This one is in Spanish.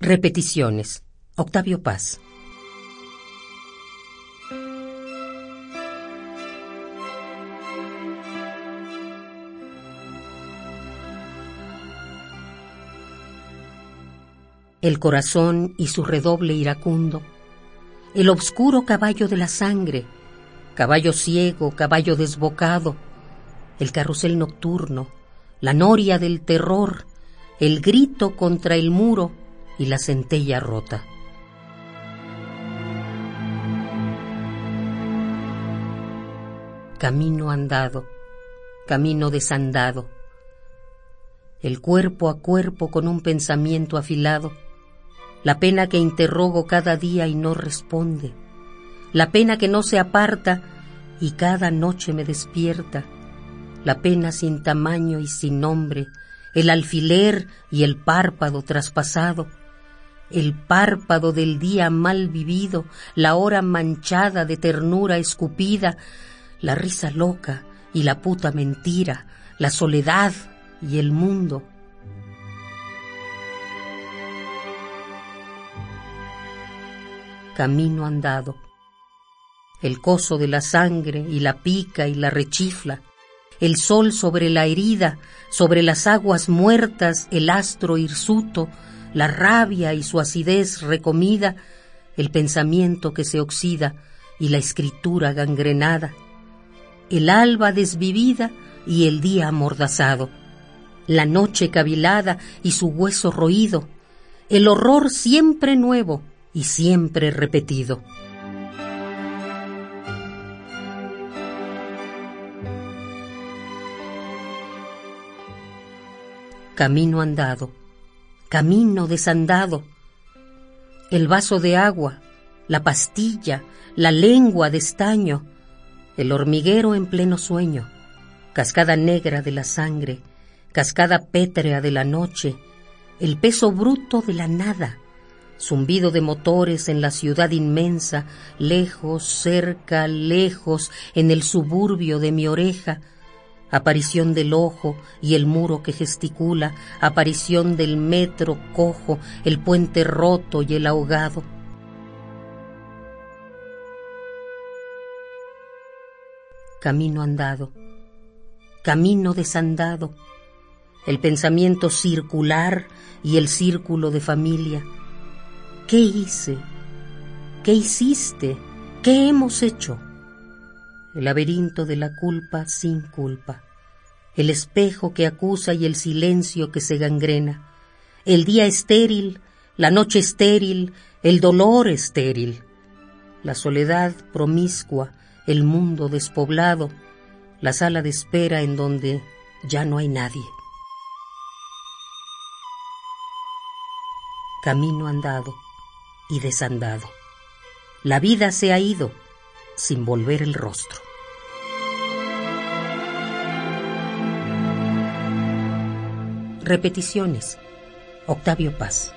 Repeticiones. Octavio Paz. El corazón y su redoble iracundo, el obscuro caballo de la sangre, caballo ciego, caballo desbocado, el carrusel nocturno, la noria del terror, el grito contra el muro, y la centella rota. Camino andado, camino desandado, el cuerpo a cuerpo con un pensamiento afilado, la pena que interrogo cada día y no responde, la pena que no se aparta y cada noche me despierta, la pena sin tamaño y sin nombre, el alfiler y el párpado traspasado, el párpado del día mal vivido, la hora manchada de ternura escupida, la risa loca y la puta mentira, la soledad y el mundo. Camino andado, el coso de la sangre y la pica y la rechifla, el sol sobre la herida, sobre las aguas muertas, el astro hirsuto, la rabia y su acidez recomida, el pensamiento que se oxida y la escritura gangrenada, el alba desvivida y el día amordazado, la noche cavilada y su hueso roído, el horror siempre nuevo y siempre repetido. Camino andado camino desandado, el vaso de agua, la pastilla, la lengua de estaño, el hormiguero en pleno sueño, cascada negra de la sangre, cascada pétrea de la noche, el peso bruto de la nada, zumbido de motores en la ciudad inmensa, lejos, cerca, lejos, en el suburbio de mi oreja, aparición del ojo y el muro que gesticula, aparición del metro cojo, el puente roto y el ahogado. Camino andado, camino desandado, el pensamiento circular y el círculo de familia. ¿Qué hice? ¿Qué hiciste? ¿Qué hemos hecho? El laberinto de la culpa sin culpa, el espejo que acusa y el silencio que se gangrena, el día estéril, la noche estéril, el dolor estéril, la soledad promiscua, el mundo despoblado, la sala de espera en donde ya no hay nadie. Camino andado y desandado. La vida se ha ido sin volver el rostro. Repeticiones. Octavio Paz.